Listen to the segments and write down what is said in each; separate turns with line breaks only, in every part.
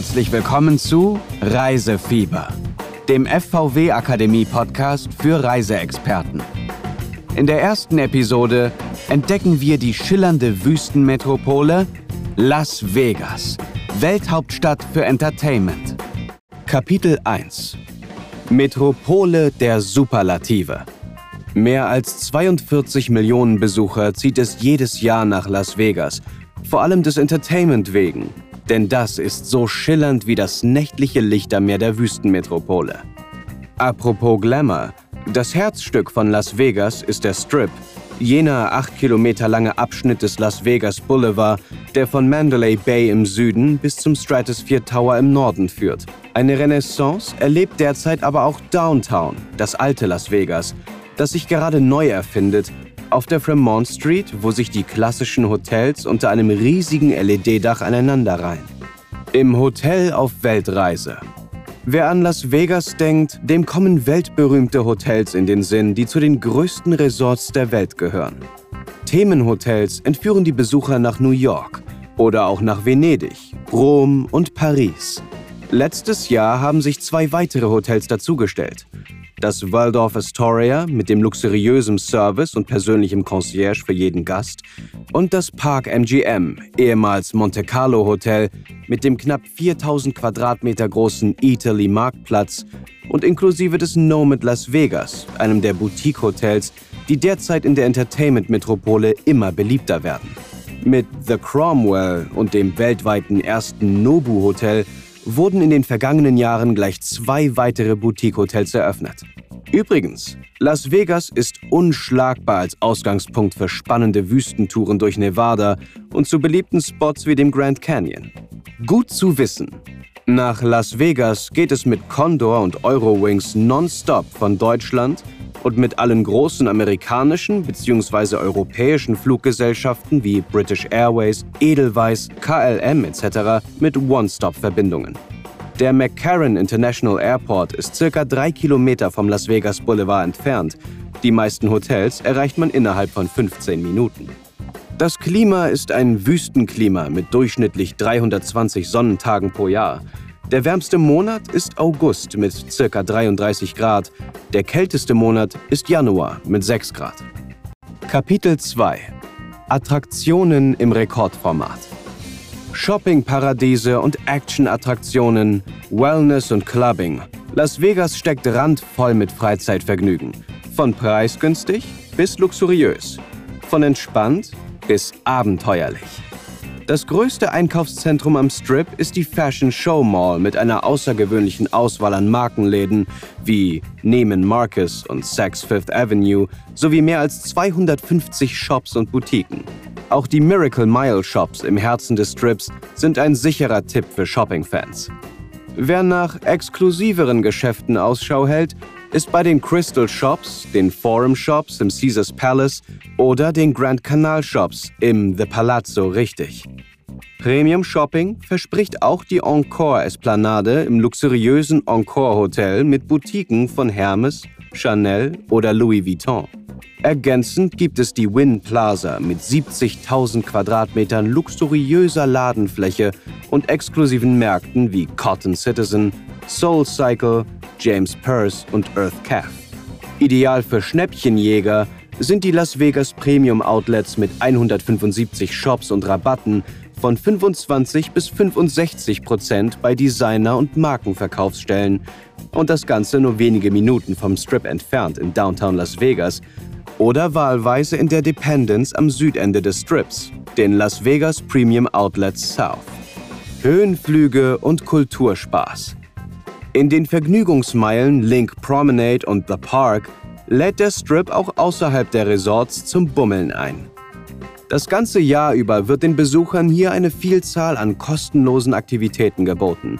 Herzlich willkommen zu Reisefieber, dem FVW Akademie Podcast für Reiseexperten. In der ersten Episode entdecken wir die schillernde Wüstenmetropole Las Vegas, Welthauptstadt für Entertainment. Kapitel 1 Metropole der Superlative. Mehr als 42 Millionen Besucher zieht es jedes Jahr nach Las Vegas, vor allem des Entertainment wegen, denn das ist so schillernd wie das nächtliche Lichtermeer der Wüstenmetropole. Apropos Glamour, das Herzstück von Las Vegas ist der Strip, jener acht Kilometer lange Abschnitt des Las Vegas Boulevard, der von Mandalay Bay im Süden bis zum Stratosphere Tower im Norden führt. Eine Renaissance erlebt derzeit aber auch Downtown, das alte Las Vegas, das sich gerade neu erfindet, auf der Fremont Street, wo sich die klassischen Hotels unter einem riesigen LED-Dach aneinanderreihen. Im Hotel auf Weltreise. Wer an Las Vegas denkt, dem kommen weltberühmte Hotels in den Sinn, die zu den größten Resorts der Welt gehören. Themenhotels entführen die Besucher nach New York oder auch nach Venedig, Rom und Paris. Letztes Jahr haben sich zwei weitere Hotels dazugestellt das Waldorf Astoria mit dem luxuriösen Service und persönlichem Concierge für jeden Gast und das Park MGM, ehemals Monte Carlo Hotel, mit dem knapp 4000 Quadratmeter großen Italy Marktplatz und inklusive des Nomad Las Vegas, einem der Boutique-Hotels, die derzeit in der Entertainment-Metropole immer beliebter werden. Mit The Cromwell und dem weltweiten ersten Nobu-Hotel wurden in den vergangenen Jahren gleich zwei weitere Boutique-Hotels eröffnet. Übrigens, Las Vegas ist unschlagbar als Ausgangspunkt für spannende Wüstentouren durch Nevada und zu beliebten Spots wie dem Grand Canyon. Gut zu wissen. Nach Las Vegas geht es mit Condor und Eurowings nonstop von Deutschland und mit allen großen amerikanischen bzw. europäischen Fluggesellschaften wie British Airways, Edelweiss, KLM etc. mit One-Stop-Verbindungen. Der McCarran International Airport ist circa drei Kilometer vom Las Vegas Boulevard entfernt. Die meisten Hotels erreicht man innerhalb von 15 Minuten. Das Klima ist ein Wüstenklima mit durchschnittlich 320 Sonnentagen pro Jahr. Der wärmste Monat ist August mit ca. 33 Grad. Der kälteste Monat ist Januar mit 6 Grad. Kapitel 2 Attraktionen im Rekordformat Shoppingparadiese und Action-Attraktionen, Wellness und Clubbing. Las Vegas steckt randvoll mit Freizeitvergnügen. Von preisgünstig bis luxuriös. Von entspannt bis abenteuerlich. Das größte Einkaufszentrum am Strip ist die Fashion Show Mall mit einer außergewöhnlichen Auswahl an Markenläden wie Neiman Marcus und Saks Fifth Avenue sowie mehr als 250 Shops und Boutiquen. Auch die Miracle Mile Shops im Herzen des Strips sind ein sicherer Tipp für Shopping-Fans. Wer nach exklusiveren Geschäften Ausschau hält, ist bei den Crystal Shops, den Forum Shops im Caesars Palace oder den Grand Canal Shops im The Palazzo richtig. Premium Shopping verspricht auch die Encore Esplanade im luxuriösen Encore Hotel mit Boutiquen von Hermes, Chanel oder Louis Vuitton. Ergänzend gibt es die Wynn Plaza mit 70.000 Quadratmetern luxuriöser Ladenfläche und exklusiven Märkten wie Cotton Citizen, Soul Cycle, James Purse und Earth Calf. Ideal für Schnäppchenjäger sind die Las Vegas Premium Outlets mit 175 Shops und Rabatten von 25 bis 65 Prozent bei Designer- und Markenverkaufsstellen und das Ganze nur wenige Minuten vom Strip entfernt in Downtown Las Vegas oder wahlweise in der Dependence am Südende des Strips, den Las Vegas Premium Outlets South. Höhenflüge und Kulturspaß. In den Vergnügungsmeilen Link Promenade und The Park lädt der Strip auch außerhalb der Resorts zum Bummeln ein. Das ganze Jahr über wird den Besuchern hier eine Vielzahl an kostenlosen Aktivitäten geboten.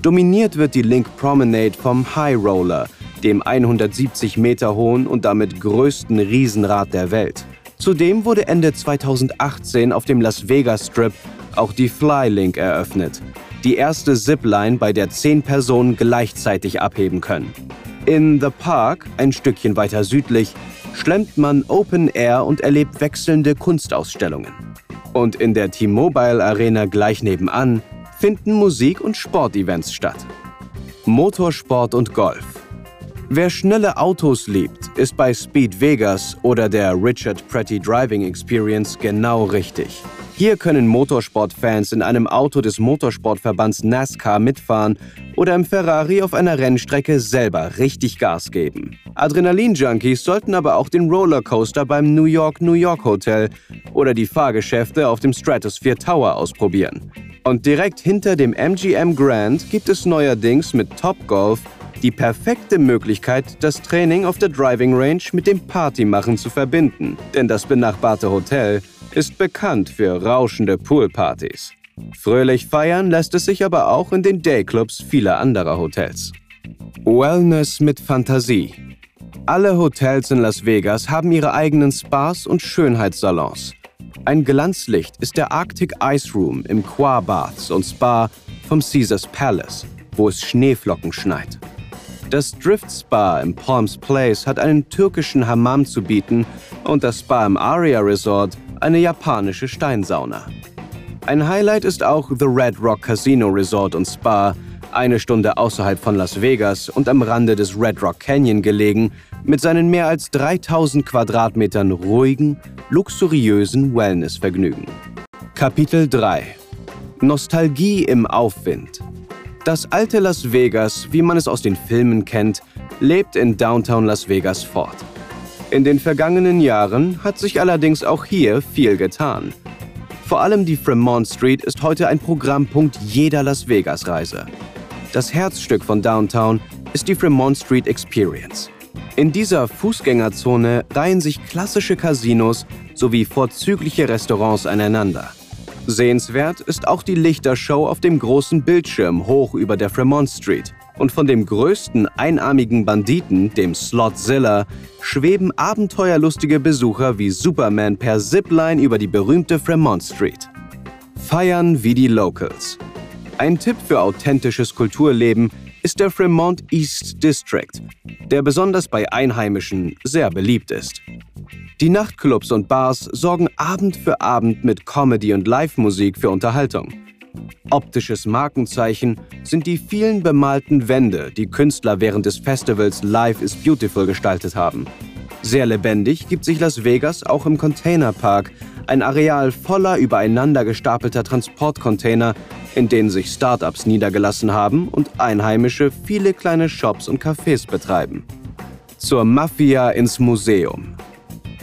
Dominiert wird die Link Promenade vom High Roller, dem 170 Meter hohen und damit größten Riesenrad der Welt. Zudem wurde Ende 2018 auf dem Las Vegas Strip auch die Flylink eröffnet, die erste Zipline, bei der zehn Personen gleichzeitig abheben können. In The Park, ein Stückchen weiter südlich, schlemmt man Open Air und erlebt wechselnde Kunstausstellungen. Und in der T-Mobile Arena gleich nebenan finden Musik- und Sportevents statt. Motorsport und Golf. Wer schnelle Autos liebt, ist bei Speed Vegas oder der Richard Pretty Driving Experience genau richtig. Hier können Motorsportfans in einem Auto des Motorsportverbands NASCAR mitfahren oder im Ferrari auf einer Rennstrecke selber richtig Gas geben. Adrenalin-Junkies sollten aber auch den Rollercoaster beim New York New York Hotel oder die Fahrgeschäfte auf dem Stratosphere Tower ausprobieren. Und direkt hinter dem MGM Grand gibt es neuerdings mit Top Golf die perfekte Möglichkeit, das Training auf der Driving Range mit dem Partymachen zu verbinden. Denn das benachbarte Hotel ist bekannt für rauschende Poolpartys. Fröhlich feiern lässt es sich aber auch in den Dayclubs vieler anderer Hotels. Wellness mit Fantasie. Alle Hotels in Las Vegas haben ihre eigenen Spas und Schönheitssalons. Ein Glanzlicht ist der Arctic Ice Room im Qua Baths und Spa vom Caesars Palace, wo es Schneeflocken schneit. Das Drift Spa im Palms Place hat einen türkischen Hammam zu bieten und das Spa im Aria Resort eine japanische Steinsauna. Ein Highlight ist auch The Red Rock Casino Resort und Spa, eine Stunde außerhalb von Las Vegas und am Rande des Red Rock Canyon gelegen, mit seinen mehr als 3000 Quadratmetern ruhigen, luxuriösen Wellnessvergnügen. Kapitel 3 Nostalgie im Aufwind Das alte Las Vegas, wie man es aus den Filmen kennt, lebt in Downtown Las Vegas fort. In den vergangenen Jahren hat sich allerdings auch hier viel getan. Vor allem die Fremont Street ist heute ein Programmpunkt jeder Las Vegas-Reise. Das Herzstück von Downtown ist die Fremont Street Experience. In dieser Fußgängerzone reihen sich klassische Casinos sowie vorzügliche Restaurants aneinander. Sehenswert ist auch die Lichtershow auf dem großen Bildschirm hoch über der Fremont Street, und von dem größten einarmigen Banditen, dem Slotzilla, schweben abenteuerlustige Besucher wie Superman per Zipline über die berühmte Fremont Street. Feiern wie die Locals. Ein Tipp für authentisches Kulturleben ist der Fremont East District, der besonders bei Einheimischen sehr beliebt ist. Die Nachtclubs und Bars sorgen Abend für Abend mit Comedy und Live-Musik für Unterhaltung. Optisches Markenzeichen sind die vielen bemalten Wände, die Künstler während des Festivals Life is Beautiful gestaltet haben. Sehr lebendig gibt sich Las Vegas auch im Containerpark, ein Areal voller übereinander gestapelter Transportcontainer, in denen sich Startups niedergelassen haben und Einheimische viele kleine Shops und Cafés betreiben. Zur Mafia ins Museum.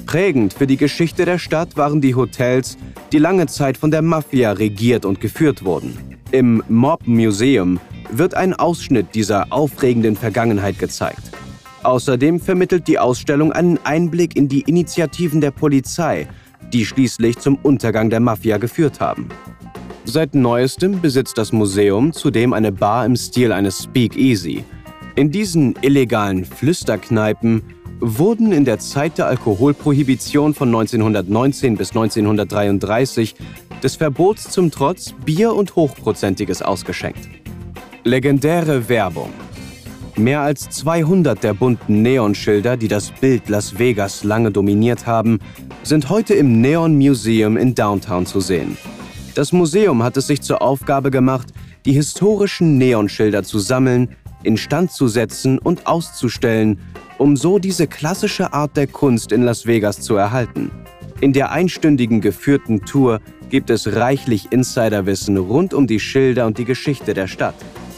Prägend für die Geschichte der Stadt waren die Hotels, die lange Zeit von der Mafia regiert und geführt wurden. Im Mob Museum wird ein Ausschnitt dieser aufregenden Vergangenheit gezeigt. Außerdem vermittelt die Ausstellung einen Einblick in die Initiativen der Polizei, die schließlich zum Untergang der Mafia geführt haben. Seit neuestem besitzt das Museum zudem eine Bar im Stil eines Speakeasy. In diesen illegalen Flüsterkneipen wurden in der Zeit der Alkoholprohibition von 1919 bis 1933 des Verbots zum Trotz Bier und Hochprozentiges ausgeschenkt. Legendäre Werbung. Mehr als 200 der bunten Neonschilder, die das Bild Las Vegas lange dominiert haben, sind heute im Neon Museum in Downtown zu sehen. Das Museum hat es sich zur Aufgabe gemacht, die historischen Neonschilder zu sammeln, instand zu setzen und auszustellen, um so diese klassische Art der Kunst in Las Vegas zu erhalten. In der einstündigen geführten Tour gibt es reichlich Insiderwissen rund um die Schilder und die Geschichte der Stadt.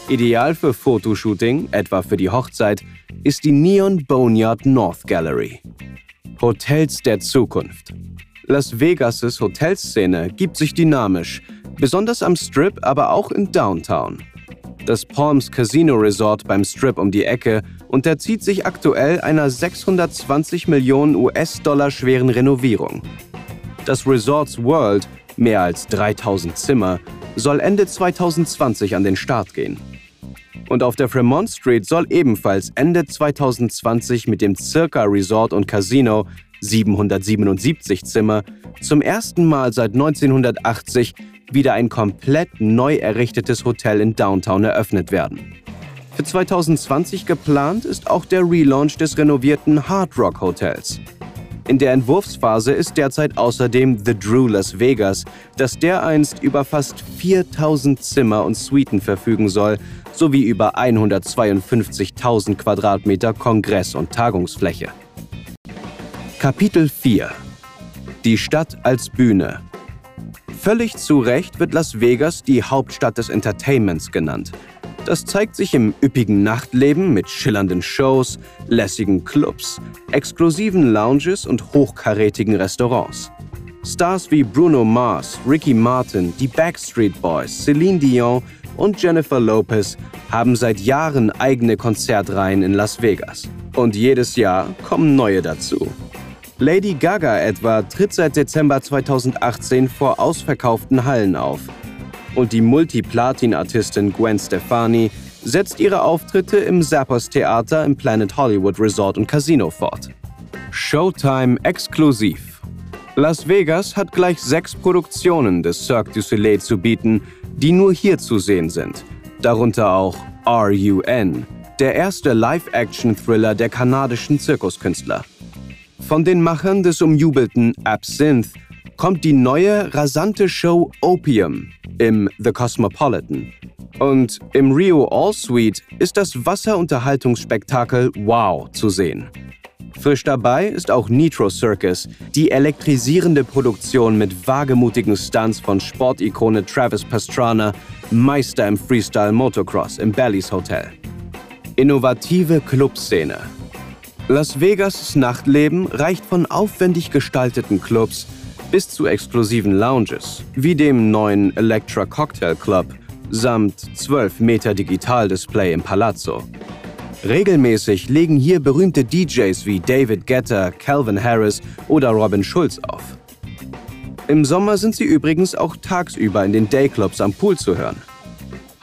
Ideal für Fotoshooting, etwa für die Hochzeit, ist die Neon Boneyard North Gallery. Hotels der Zukunft. Las Vegas' Hotelszene gibt sich dynamisch, besonders am Strip, aber auch in Downtown. Das Palms Casino Resort beim Strip um die Ecke unterzieht sich aktuell einer 620 Millionen US-Dollar schweren Renovierung. Das Resorts World, mehr als 3000 Zimmer, soll Ende 2020 an den Start gehen. Und auf der Fremont Street soll ebenfalls Ende 2020 mit dem Circa Resort und Casino 777 Zimmer zum ersten Mal seit 1980 wieder ein komplett neu errichtetes Hotel in Downtown eröffnet werden. Für 2020 geplant ist auch der Relaunch des renovierten Hard Rock Hotels. In der Entwurfsphase ist derzeit außerdem The Drew Las Vegas, das dereinst über fast 4000 Zimmer und Suiten verfügen soll, sowie über 152.000 Quadratmeter Kongress- und Tagungsfläche. Kapitel 4 Die Stadt als Bühne Völlig zu Recht wird Las Vegas die Hauptstadt des Entertainments genannt. Das zeigt sich im üppigen Nachtleben mit schillernden Shows, lässigen Clubs, exklusiven Lounges und hochkarätigen Restaurants. Stars wie Bruno Mars, Ricky Martin, die Backstreet Boys, Celine Dion und Jennifer Lopez haben seit Jahren eigene Konzertreihen in Las Vegas. Und jedes Jahr kommen neue dazu. Lady Gaga etwa tritt seit Dezember 2018 vor ausverkauften Hallen auf und die Multiplatin-Artistin Gwen Stefani setzt ihre Auftritte im Zappos Theater im Planet Hollywood Resort und Casino fort. Showtime exklusiv. Las Vegas hat gleich sechs Produktionen des Cirque du Soleil zu bieten, die nur hier zu sehen sind. Darunter auch RUN, der erste Live-Action-Thriller der kanadischen Zirkuskünstler. Von den Machern des umjubelten Absinthe kommt die neue, rasante Show Opium im The Cosmopolitan. Und im Rio All Suite ist das Wasserunterhaltungsspektakel Wow zu sehen. Frisch dabei ist auch Nitro Circus, die elektrisierende Produktion mit wagemutigen Stunts von Sportikone Travis Pastrana, Meister im Freestyle Motocross im Bally's Hotel. Innovative Clubszene. Las Vegas' Nachtleben reicht von aufwendig gestalteten Clubs bis zu exklusiven Lounges, wie dem neuen Electra Cocktail Club samt 12 Meter Digitaldisplay im Palazzo. Regelmäßig legen hier berühmte DJs wie David Guetta, Calvin Harris oder Robin Schulz auf. Im Sommer sind sie übrigens auch tagsüber in den Dayclubs am Pool zu hören.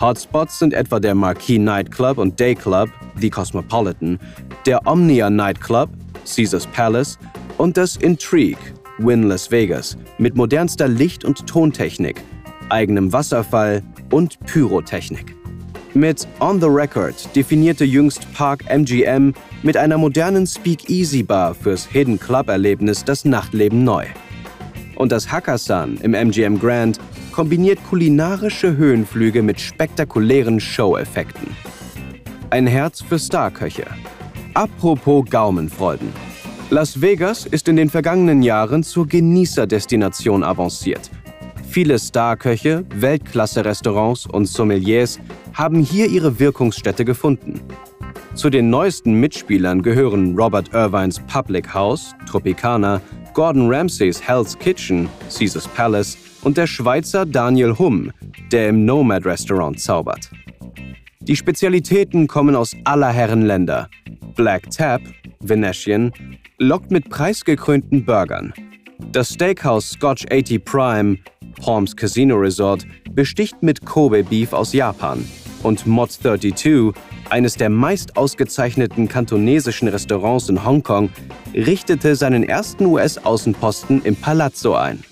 Hotspots sind etwa der Marquee Nightclub und Dayclub, The Cosmopolitan, der Omnia Nightclub, Caesars Palace und das Intrigue, Win Las Vegas mit modernster Licht- und Tontechnik, eigenem Wasserfall und Pyrotechnik. Mit On the Record definierte jüngst Park MGM mit einer modernen Speakeasy-Bar fürs Hidden Club-Erlebnis das Nachtleben neu. Und das Hakkasan im MGM Grand kombiniert kulinarische Höhenflüge mit spektakulären Show-Effekten. Ein Herz für Starköche. Apropos Gaumenfreuden. Las Vegas ist in den vergangenen Jahren zur Genießerdestination avanciert. Viele Starköche, Weltklasse-Restaurants und Sommeliers haben hier ihre Wirkungsstätte gefunden. Zu den neuesten Mitspielern gehören Robert Irvines Public House, Tropicana, Gordon Ramsays Hell's Kitchen, Caesars Palace und der Schweizer Daniel Humm, der im Nomad Restaurant zaubert. Die Spezialitäten kommen aus aller Herren Länder. Black Tap, Venetian lockt mit preisgekrönten Burgern. Das Steakhouse Scotch 80 Prime, Palms Casino Resort, besticht mit Kobe Beef aus Japan. Und Mod 32, eines der meist ausgezeichneten kantonesischen Restaurants in Hongkong, richtete seinen ersten US-Außenposten im Palazzo ein.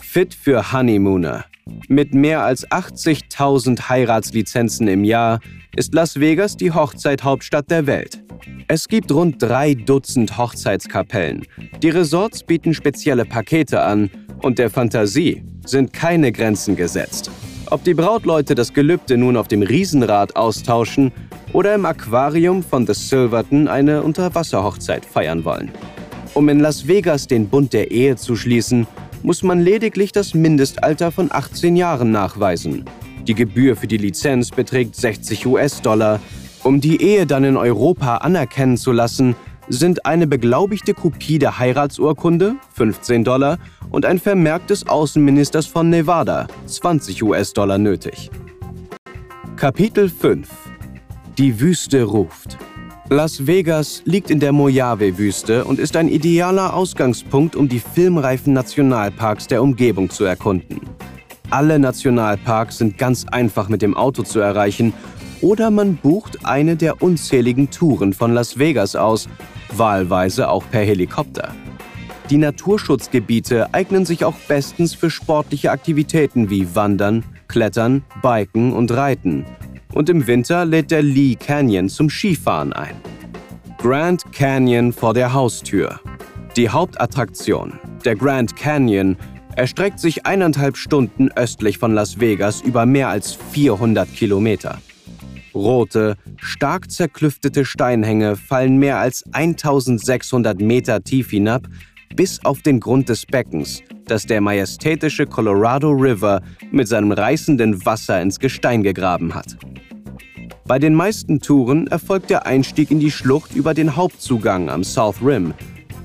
Fit für Honeymooner. Mit mehr als 80.000 Heiratslizenzen im Jahr ist Las Vegas die Hochzeithauptstadt der Welt. Es gibt rund drei Dutzend Hochzeitskapellen. Die Resorts bieten spezielle Pakete an und der Fantasie sind keine Grenzen gesetzt. Ob die Brautleute das Gelübde nun auf dem Riesenrad austauschen oder im Aquarium von The Silverton eine Unterwasserhochzeit feiern wollen. Um in Las Vegas den Bund der Ehe zu schließen, muss man lediglich das Mindestalter von 18 Jahren nachweisen. Die Gebühr für die Lizenz beträgt 60 US-Dollar um die Ehe dann in Europa anerkennen zu lassen, sind eine beglaubigte Kopie der Heiratsurkunde 15 Dollar und ein Vermerk des Außenministers von Nevada 20 US-Dollar nötig. Kapitel 5 Die Wüste ruft. Las Vegas liegt in der Mojave-Wüste und ist ein idealer Ausgangspunkt, um die filmreifen Nationalparks der Umgebung zu erkunden. Alle Nationalparks sind ganz einfach mit dem Auto zu erreichen oder man bucht eine der unzähligen Touren von Las Vegas aus, wahlweise auch per Helikopter. Die Naturschutzgebiete eignen sich auch bestens für sportliche Aktivitäten wie Wandern, Klettern, Biken und Reiten. Und im Winter lädt der Lee Canyon zum Skifahren ein. Grand Canyon vor der Haustür. Die Hauptattraktion, der Grand Canyon, erstreckt sich eineinhalb Stunden östlich von Las Vegas über mehr als 400 Kilometer. Rote, stark zerklüftete Steinhänge fallen mehr als 1600 Meter tief hinab bis auf den Grund des Beckens, das der majestätische Colorado River mit seinem reißenden Wasser ins Gestein gegraben hat. Bei den meisten Touren erfolgt der Einstieg in die Schlucht über den Hauptzugang am South Rim.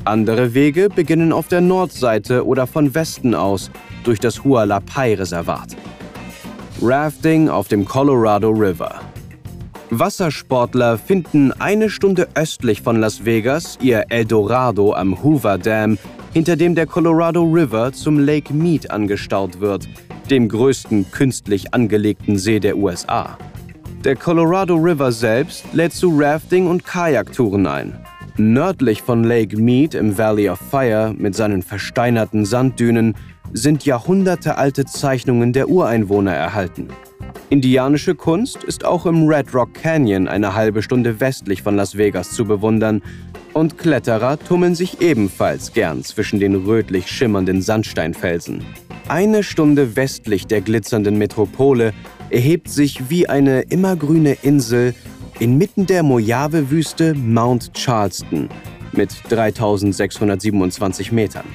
Andere Wege beginnen auf der Nordseite oder von Westen aus durch das Hualapai-Reservat. Rafting auf dem Colorado River. Wassersportler finden eine Stunde östlich von Las Vegas ihr Eldorado am Hoover Dam, hinter dem der Colorado River zum Lake Mead angestaut wird, dem größten künstlich angelegten See der USA. Der Colorado River selbst lädt zu Rafting- und Kajaktouren ein. Nördlich von Lake Mead im Valley of Fire mit seinen versteinerten Sanddünen sind jahrhundertealte Zeichnungen der Ureinwohner erhalten. Indianische Kunst ist auch im Red Rock Canyon eine halbe Stunde westlich von Las Vegas zu bewundern und Kletterer tummeln sich ebenfalls gern zwischen den rötlich schimmernden Sandsteinfelsen. Eine Stunde westlich der glitzernden Metropole erhebt sich wie eine immergrüne Insel inmitten der Mojave-Wüste Mount Charleston mit 3627 Metern.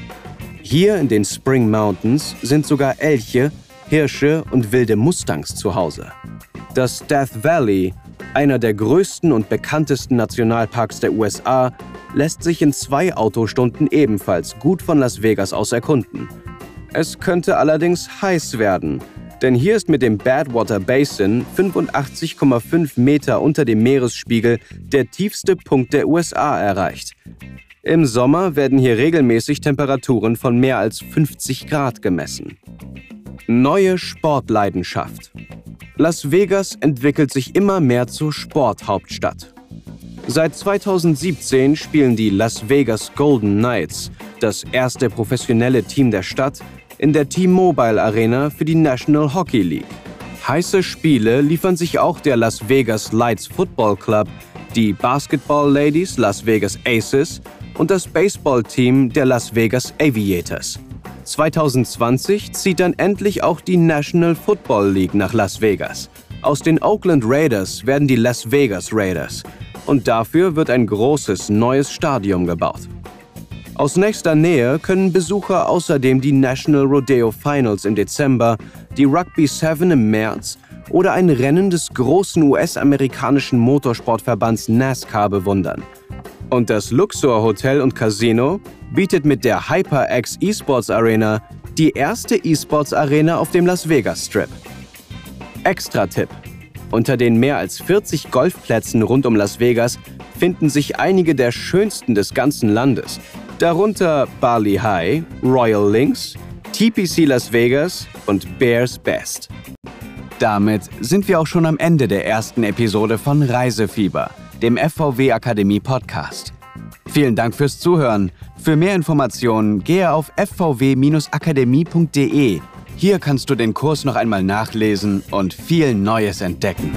Hier in den Spring Mountains sind sogar Elche Hirsche und wilde Mustangs zu Hause. Das Death Valley, einer der größten und bekanntesten Nationalparks der USA, lässt sich in zwei Autostunden ebenfalls gut von Las Vegas aus erkunden. Es könnte allerdings heiß werden, denn hier ist mit dem Badwater Basin 85,5 Meter unter dem Meeresspiegel der tiefste Punkt der USA erreicht. Im Sommer werden hier regelmäßig Temperaturen von mehr als 50 Grad gemessen. Neue Sportleidenschaft. Las Vegas entwickelt sich immer mehr zur Sporthauptstadt. Seit 2017 spielen die Las Vegas Golden Knights, das erste professionelle Team der Stadt, in der T-Mobile Arena für die National Hockey League. Heiße Spiele liefern sich auch der Las Vegas Lights Football Club, die Basketball Ladies Las Vegas Aces und das Baseball-Team der Las Vegas Aviators. 2020 zieht dann endlich auch die National Football League nach Las Vegas. Aus den Oakland Raiders werden die Las Vegas Raiders. Und dafür wird ein großes neues Stadion gebaut. Aus nächster Nähe können Besucher außerdem die National Rodeo Finals im Dezember, die Rugby 7 im März oder ein Rennen des großen US-amerikanischen Motorsportverbands NASCAR bewundern. Und das Luxor Hotel und Casino bietet mit der HyperX Esports Arena die erste Esports Arena auf dem Las Vegas Strip. Extra-Tipp: Unter den mehr als 40 Golfplätzen rund um Las Vegas finden sich einige der schönsten des ganzen Landes, darunter Bali High, Royal Links, TPC Las Vegas und Bears Best. Damit sind wir auch schon am Ende der ersten Episode von Reisefieber, dem FVW Akademie Podcast. Vielen Dank fürs Zuhören. Für mehr Informationen gehe auf fvw-akademie.de. Hier kannst du den Kurs noch einmal nachlesen und viel Neues entdecken.